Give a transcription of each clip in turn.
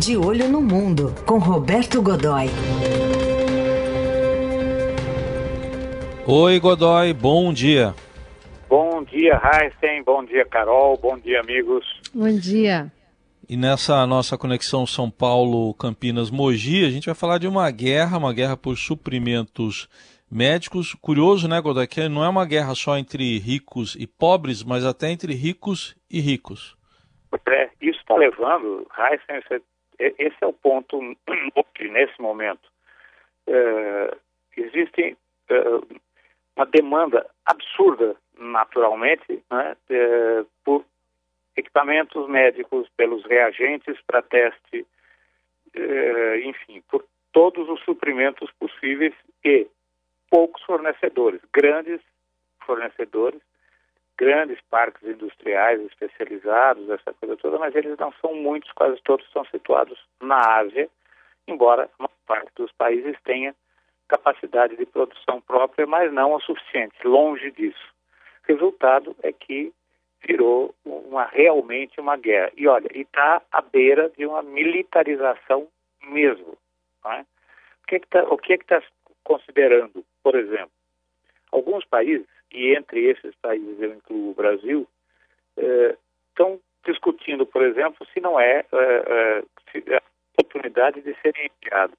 De Olho no Mundo, com Roberto Godoy. Oi, Godoy, bom dia. Bom dia, Heisen. Bom dia, Carol. Bom dia, amigos. Bom dia. E nessa nossa conexão São Paulo-Campinas-Mogi, a gente vai falar de uma guerra, uma guerra por suprimentos médicos. Curioso, né, Godoy, que não é uma guerra só entre ricos e pobres, mas até entre ricos e ricos. É, isso está levando, Heisen, esse é o ponto nesse momento. É, existe é, uma demanda absurda, naturalmente, né, é, por equipamentos médicos, pelos reagentes para teste, é, enfim, por todos os suprimentos possíveis e poucos fornecedores, grandes fornecedores grandes parques industriais especializados, essa coisa toda, mas eles não são muitos, quase todos estão situados na Ásia, embora uma parte dos países tenha capacidade de produção própria, mas não o suficiente, longe disso. Resultado é que virou uma, realmente uma guerra. E olha, está à beira de uma militarização mesmo. É? O que é está tá considerando, por exemplo? Alguns países e entre esses países eu incluo o Brasil, estão eh, discutindo, por exemplo, se não é, é, é a oportunidade de serem enviados.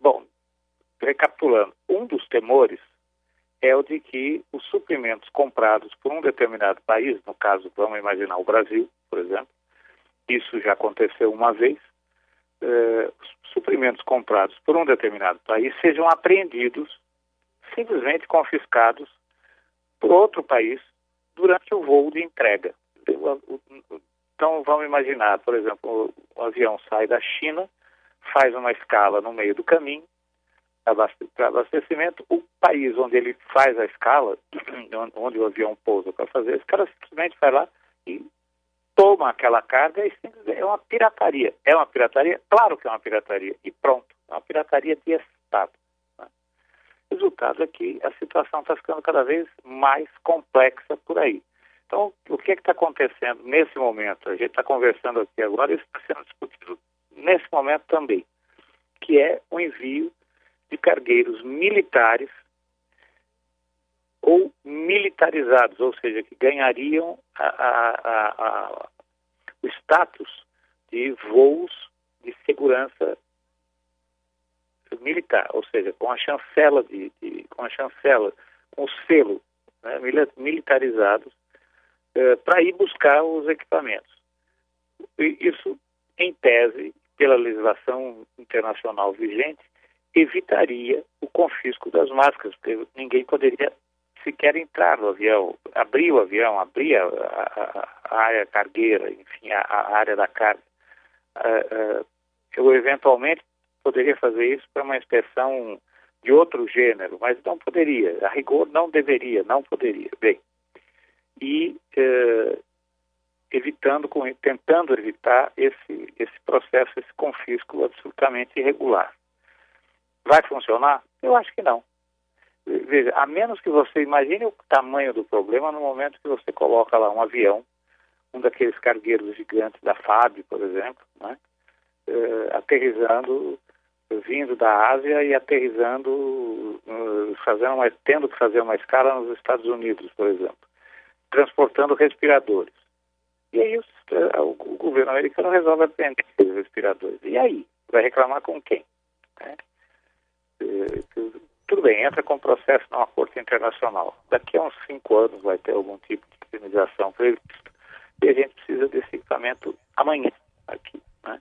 bom, recapitulando, um dos temores é o de que os suprimentos comprados por um determinado país, no caso, vamos imaginar o Brasil, por exemplo, isso já aconteceu uma vez, os suprimentos comprados por um determinado país sejam apreendidos simplesmente confiscados por outro país durante o voo de entrega. Então, vamos imaginar, por exemplo, o avião sai da China, faz uma escala no meio do caminho para abastecimento. O país onde ele faz a escala, onde o avião pousa para fazer, esse cara simplesmente vai lá e toma aquela carga e é uma pirataria. É uma pirataria? Claro que é uma pirataria. E pronto, é uma pirataria de Estado. O resultado é que a situação está ficando cada vez mais complexa por aí. Então, o que é está acontecendo nesse momento? A gente está conversando aqui agora e está sendo discutido nesse momento também, que é o envio de cargueiros militares ou militarizados, ou seja, que ganhariam a, a, a, o status de voos de segurança militar, ou seja, com a chancela de, de com a chancela, com o selo né, militarizados eh, para ir buscar os equipamentos. Isso, em tese, pela legislação internacional vigente, evitaria o confisco das máscaras, porque ninguém poderia sequer entrar no avião, abrir o avião, abrir a, a, a área cargueira, enfim, a, a área da carga. Uh, uh, eu eventualmente poderia fazer isso para uma inspeção de outro gênero, mas não poderia. A rigor, não deveria, não poderia. Bem, e eh, evitando, tentando evitar esse, esse processo, esse confisco absolutamente irregular. Vai funcionar? Eu acho que não. Veja, a menos que você imagine o tamanho do problema no momento que você coloca lá um avião, um daqueles cargueiros gigantes da FAB, por exemplo, né, eh, aterrizando vindo da Ásia e aterrizando, uh, fazendo uma, tendo que fazer uma escala nos Estados Unidos, por exemplo, transportando respiradores. E aí uh, o, governo americano resolve apreender os respiradores. E aí? Vai reclamar com quem? Né? Uh, tudo bem, entra com processo numa corte internacional. Daqui a uns cinco anos vai ter algum tipo de indenização previsto. E a gente precisa desse equipamento amanhã aqui. Né?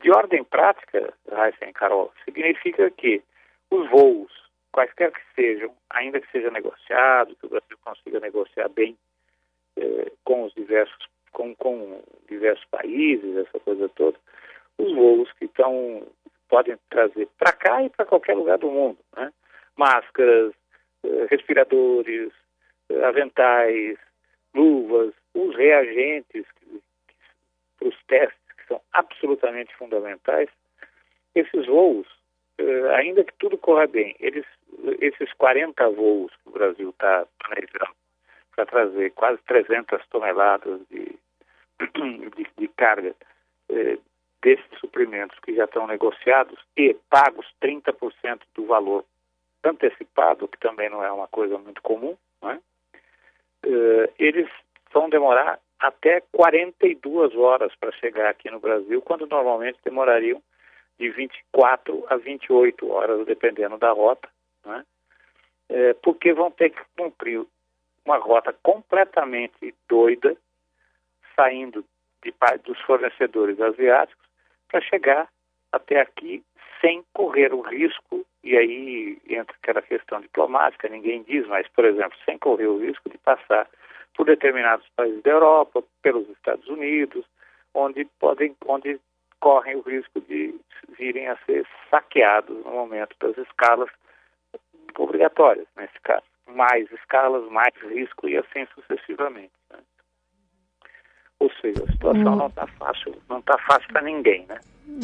De ordem prática, Raíssa Carol, significa que os voos, quaisquer que sejam, ainda que seja negociado, que o Brasil consiga negociar bem eh, com os diversos, com, com diversos países, essa coisa toda, os voos que estão podem trazer para cá e para qualquer lugar do mundo, né? Máscaras, eh, respiradores, eh, aventais, luvas, os reagentes para os testes são absolutamente fundamentais. Esses voos, eh, ainda que tudo corra bem, eles, esses 40 voos que o Brasil está planejando para trazer quase 300 toneladas de, de, de carga, eh, desses suprimentos que já estão negociados e pagos 30% do valor antecipado, que também não é uma coisa muito comum, né? eles vão demorar até 42 horas para chegar aqui no Brasil, quando normalmente demorariam de 24 a 28 horas, dependendo da rota, né? é, porque vão ter que cumprir uma rota completamente doida, saindo de, dos fornecedores asiáticos, para chegar até aqui sem correr o risco, e aí entra aquela questão diplomática, ninguém diz, mas, por exemplo, sem correr o risco de passar por determinados países da Europa, pelos Estados Unidos, onde podem, onde correm o risco de virem a ser saqueados no momento das escalas obrigatórias, nesse caso. Mais escalas, mais risco e assim sucessivamente. Né? Ou seja, a situação hum. não está fácil, não está fácil para ninguém, né?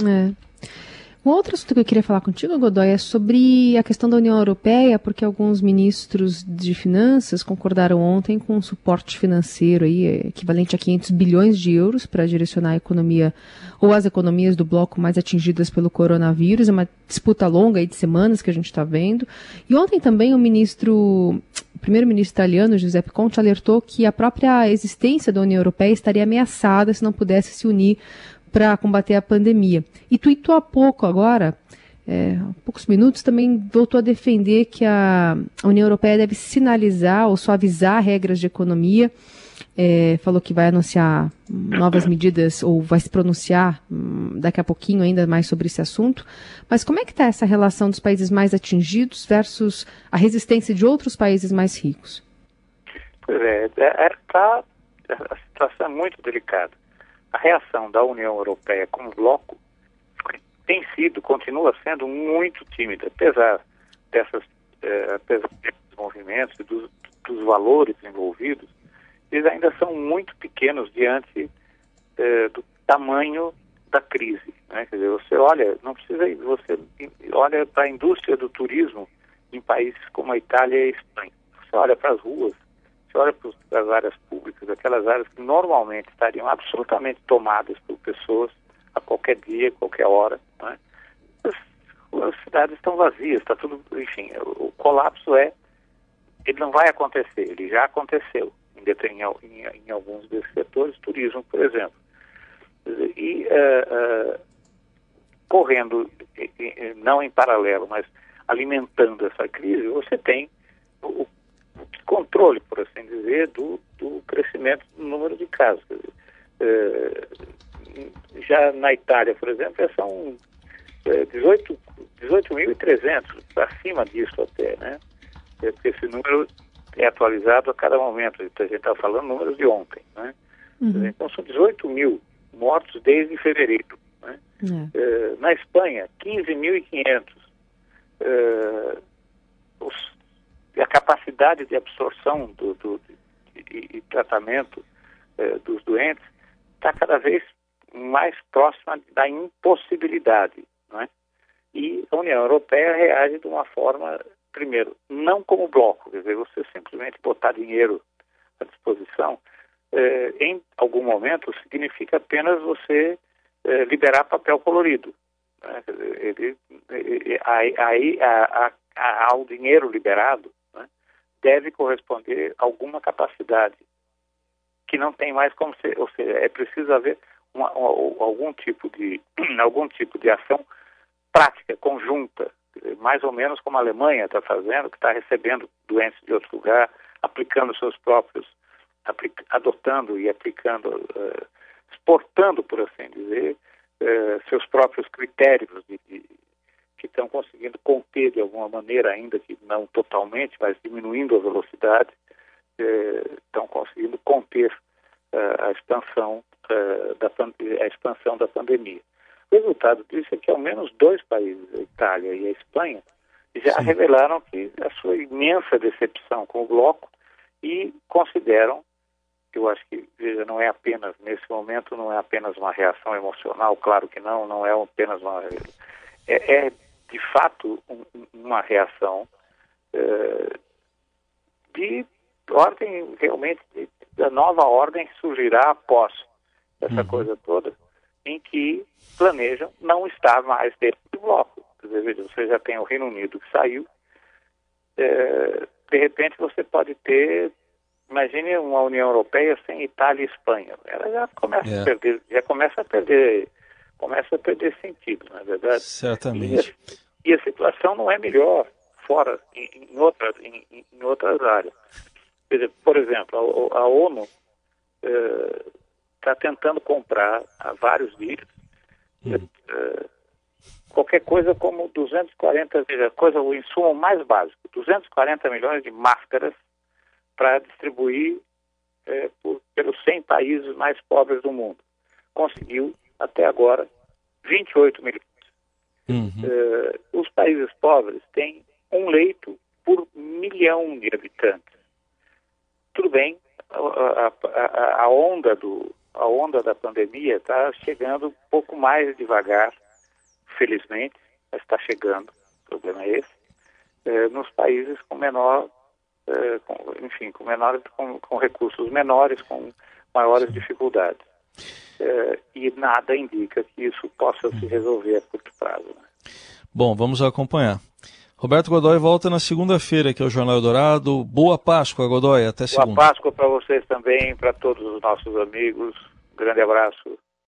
É. Um outro assunto que eu queria falar contigo, Godoy, é sobre a questão da União Europeia, porque alguns ministros de finanças concordaram ontem com um suporte financeiro aí, equivalente a 500 bilhões de euros para direcionar a economia ou as economias do bloco mais atingidas pelo coronavírus. É uma disputa longa aí de semanas que a gente está vendo. E ontem também o ministro, primeiro-ministro italiano, Giuseppe Conte, alertou que a própria existência da União Europeia estaria ameaçada se não pudesse se unir para combater a pandemia. E tuitou há pouco agora, é, há poucos minutos, também voltou a defender que a União Europeia deve sinalizar ou suavizar regras de economia. É, falou que vai anunciar novas medidas ou vai se pronunciar hum, daqui a pouquinho ainda mais sobre esse assunto. Mas como é que está essa relação dos países mais atingidos versus a resistência de outros países mais ricos? Pois é, é, é tá, a situação é muito delicada a reação da União Europeia como bloco tem sido, continua sendo muito tímida, apesar dessas, eh, desses movimentos dos, dos, valores envolvidos, eles ainda são muito pequenos diante eh, do tamanho da crise. Né? Quer dizer, você olha, não precisa, você olha para a indústria do turismo em países como a Itália e a Espanha. Você olha para as ruas, olha para as áreas públicas, aquelas áreas que normalmente estariam absolutamente tomadas por pessoas a qualquer dia, qualquer hora, né? as, as, cidades estão vazias, está tudo, enfim, o, o, colapso é, ele não vai acontecer, ele já aconteceu em, em, em, alguns desses setores, turismo, por exemplo. E uh, uh, correndo, não em paralelo, mas alimentando essa crise, você tem o controle, por assim dizer, do, do crescimento do número de casos. É, já na Itália, por exemplo, são é, 18.300, 18 acima disso até, né? É, porque esse número é atualizado a cada momento. A gente está falando números de ontem, né? Uhum. Então são 18 mil mortos desde fevereiro. Né? Uhum. É, na Espanha, 15.500. É, os a capacidade de absorção do, do e, tratamento eh, dos doentes está cada vez mais próxima da impossibilidade, não é? E a União Europeia reage de uma forma, primeiro, não como bloco, quer dizer, você simplesmente botar dinheiro à disposição, eh, em algum momento significa apenas você eh, liberar papel colorido. Né? Ele, ele, aí, ao dinheiro liberado, deve corresponder alguma capacidade que não tem mais como ser, ou seja, é preciso haver uma, uma, algum tipo de algum tipo de ação prática conjunta, mais ou menos como a Alemanha está fazendo, que está recebendo doentes de outro lugar, aplicando seus próprios, aplic, adotando e aplicando, uh, exportando, por assim dizer, uh, seus próprios critérios de, de que estão conseguindo conter de alguma maneira, ainda que não totalmente, mas diminuindo a velocidade, eh, estão conseguindo conter eh, a expansão eh, da a expansão da pandemia. O resultado disso é que ao menos dois países, a Itália e a Espanha, já Sim. revelaram que a sua imensa decepção com o bloco e consideram, eu acho que, veja, não é apenas, nesse momento, não é apenas uma reação emocional, claro que não, não é apenas uma. É, é de fato, um, uma reação uh, de ordem, realmente, de, da nova ordem que surgirá após essa uhum. coisa toda, em que planejam não estar mais dentro do bloco. Quer dizer, você já tem o Reino Unido que saiu, é, de repente você pode ter, imagine uma União Europeia sem Itália e Espanha. Ela já começa é. a perder, já começa a perder, começa a perder sentido, na é verdade. Certamente. E a, e a, situação não é melhor fora em, em outras em, em, outras áreas. Dizer, por exemplo, a, a ONU está é, tentando comprar há vários dias hum. É, qualquer coisa como 240, veja, coisa, o insumo mais básico, 240 milhões de máscaras para distribuir por, pelos 100 países mais pobres do mundo. Conseguiu, até agora, 28 milhões. Uhum. É, os países pobres têm um leito por milhão de habitantes. Tudo bem, a, a, a onda, do, a onda da pandemia está chegando um pouco mais devagar felizmente, está chegando, o problema é esse, é, nos países com menor, é, com, enfim, com menores, com, com, recursos menores, com maiores dificuldades. É, e nada indica que isso possa se resolver a curto prazo. Né? Bom, vamos acompanhar. Roberto Godoy volta na segunda-feira, que é o Jornal Eldorado. Boa Páscoa, Godoy. Até segunda. Boa Páscoa para vocês também, para todos os nossos amigos. grande abraço.